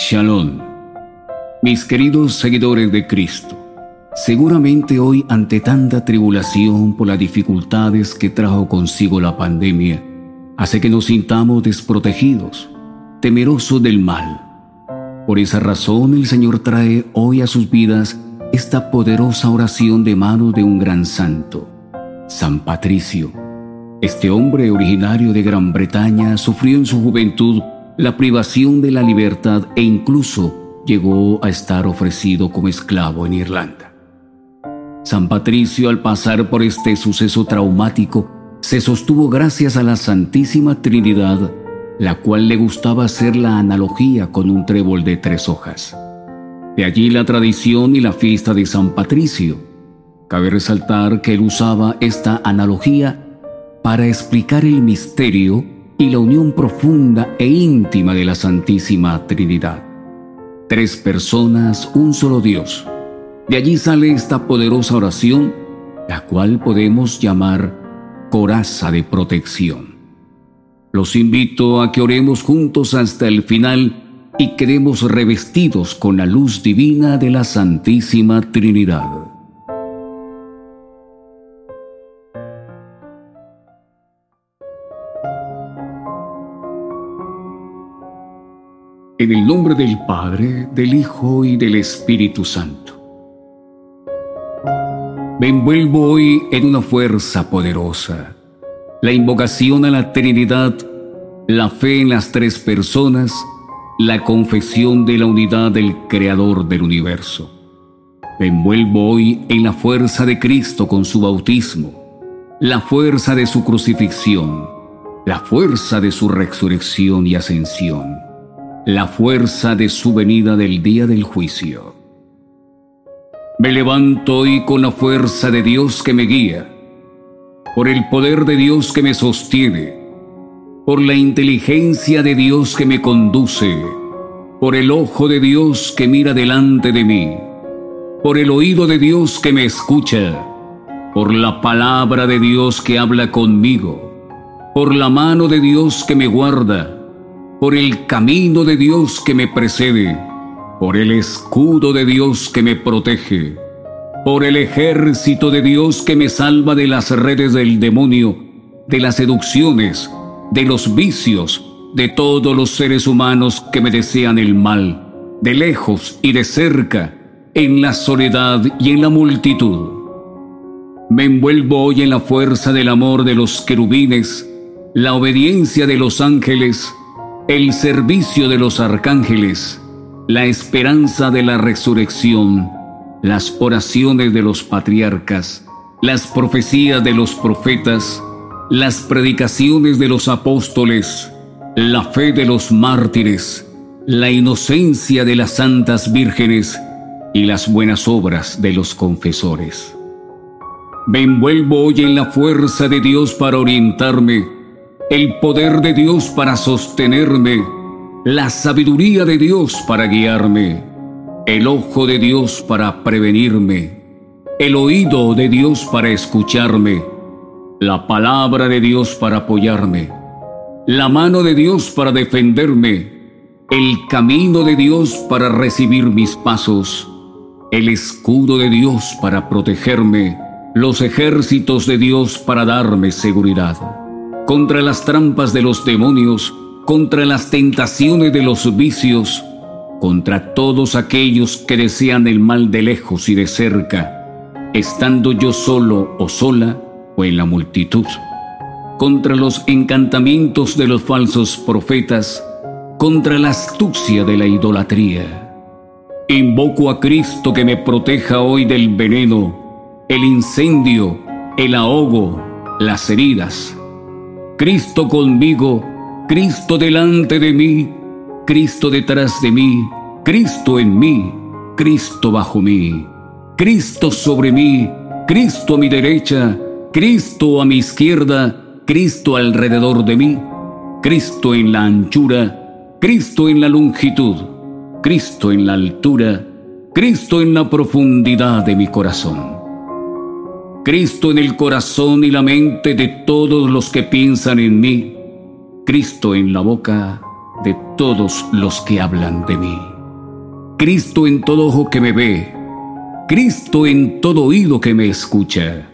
Shalom. Mis queridos seguidores de Cristo, seguramente hoy ante tanta tribulación por las dificultades que trajo consigo la pandemia, hace que nos sintamos desprotegidos, temerosos del mal. Por esa razón el Señor trae hoy a sus vidas esta poderosa oración de mano de un gran santo, San Patricio. Este hombre originario de Gran Bretaña sufrió en su juventud la privación de la libertad e incluso llegó a estar ofrecido como esclavo en Irlanda. San Patricio al pasar por este suceso traumático se sostuvo gracias a la Santísima Trinidad, la cual le gustaba hacer la analogía con un trébol de tres hojas. De allí la tradición y la fiesta de San Patricio. Cabe resaltar que él usaba esta analogía para explicar el misterio y la unión profunda e íntima de la Santísima Trinidad. Tres personas, un solo Dios. De allí sale esta poderosa oración, la cual podemos llamar coraza de protección. Los invito a que oremos juntos hasta el final y quedemos revestidos con la luz divina de la Santísima Trinidad. En el nombre del Padre, del Hijo y del Espíritu Santo. Me envuelvo hoy en una fuerza poderosa, la invocación a la Trinidad, la fe en las tres personas, la confesión de la unidad del Creador del universo. Me envuelvo hoy en la fuerza de Cristo con su bautismo, la fuerza de su crucifixión, la fuerza de su resurrección y ascensión la fuerza de su venida del día del juicio. Me levanto hoy con la fuerza de Dios que me guía, por el poder de Dios que me sostiene, por la inteligencia de Dios que me conduce, por el ojo de Dios que mira delante de mí, por el oído de Dios que me escucha, por la palabra de Dios que habla conmigo, por la mano de Dios que me guarda, por el camino de Dios que me precede, por el escudo de Dios que me protege, por el ejército de Dios que me salva de las redes del demonio, de las seducciones, de los vicios, de todos los seres humanos que me desean el mal, de lejos y de cerca, en la soledad y en la multitud. Me envuelvo hoy en la fuerza del amor de los querubines, la obediencia de los ángeles, el servicio de los arcángeles, la esperanza de la resurrección, las oraciones de los patriarcas, las profecías de los profetas, las predicaciones de los apóstoles, la fe de los mártires, la inocencia de las santas vírgenes y las buenas obras de los confesores. Me envuelvo hoy en la fuerza de Dios para orientarme el poder de Dios para sostenerme, la sabiduría de Dios para guiarme, el ojo de Dios para prevenirme, el oído de Dios para escucharme, la palabra de Dios para apoyarme, la mano de Dios para defenderme, el camino de Dios para recibir mis pasos, el escudo de Dios para protegerme, los ejércitos de Dios para darme seguridad contra las trampas de los demonios, contra las tentaciones de los vicios, contra todos aquellos que desean el mal de lejos y de cerca, estando yo solo o sola o en la multitud, contra los encantamientos de los falsos profetas, contra la astucia de la idolatría. Invoco a Cristo que me proteja hoy del veneno, el incendio, el ahogo, las heridas, Cristo conmigo, Cristo delante de mí, Cristo detrás de mí, Cristo en mí, Cristo bajo mí, Cristo sobre mí, Cristo a mi derecha, Cristo a mi izquierda, Cristo alrededor de mí, Cristo en la anchura, Cristo en la longitud, Cristo en la altura, Cristo en la profundidad de mi corazón. Cristo en el corazón y la mente de todos los que piensan en mí, Cristo en la boca de todos los que hablan de mí. Cristo en todo ojo que me ve, Cristo en todo oído que me escucha.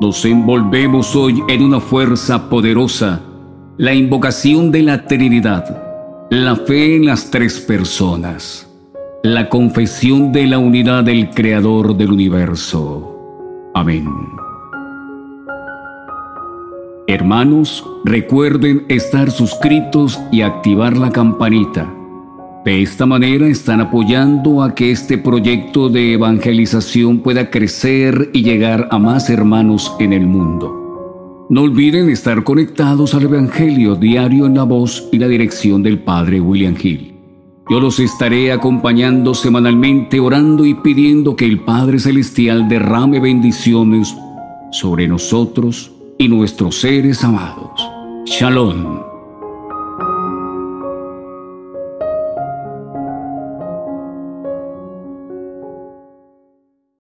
Nos envolvemos hoy en una fuerza poderosa, la invocación de la Trinidad, la fe en las tres personas, la confesión de la unidad del Creador del universo. Amén. Hermanos, recuerden estar suscritos y activar la campanita. De esta manera están apoyando a que este proyecto de evangelización pueda crecer y llegar a más hermanos en el mundo. No olviden estar conectados al Evangelio diario en la voz y la dirección del Padre William Hill. Yo los estaré acompañando semanalmente orando y pidiendo que el Padre Celestial derrame bendiciones sobre nosotros y nuestros seres amados. Shalom.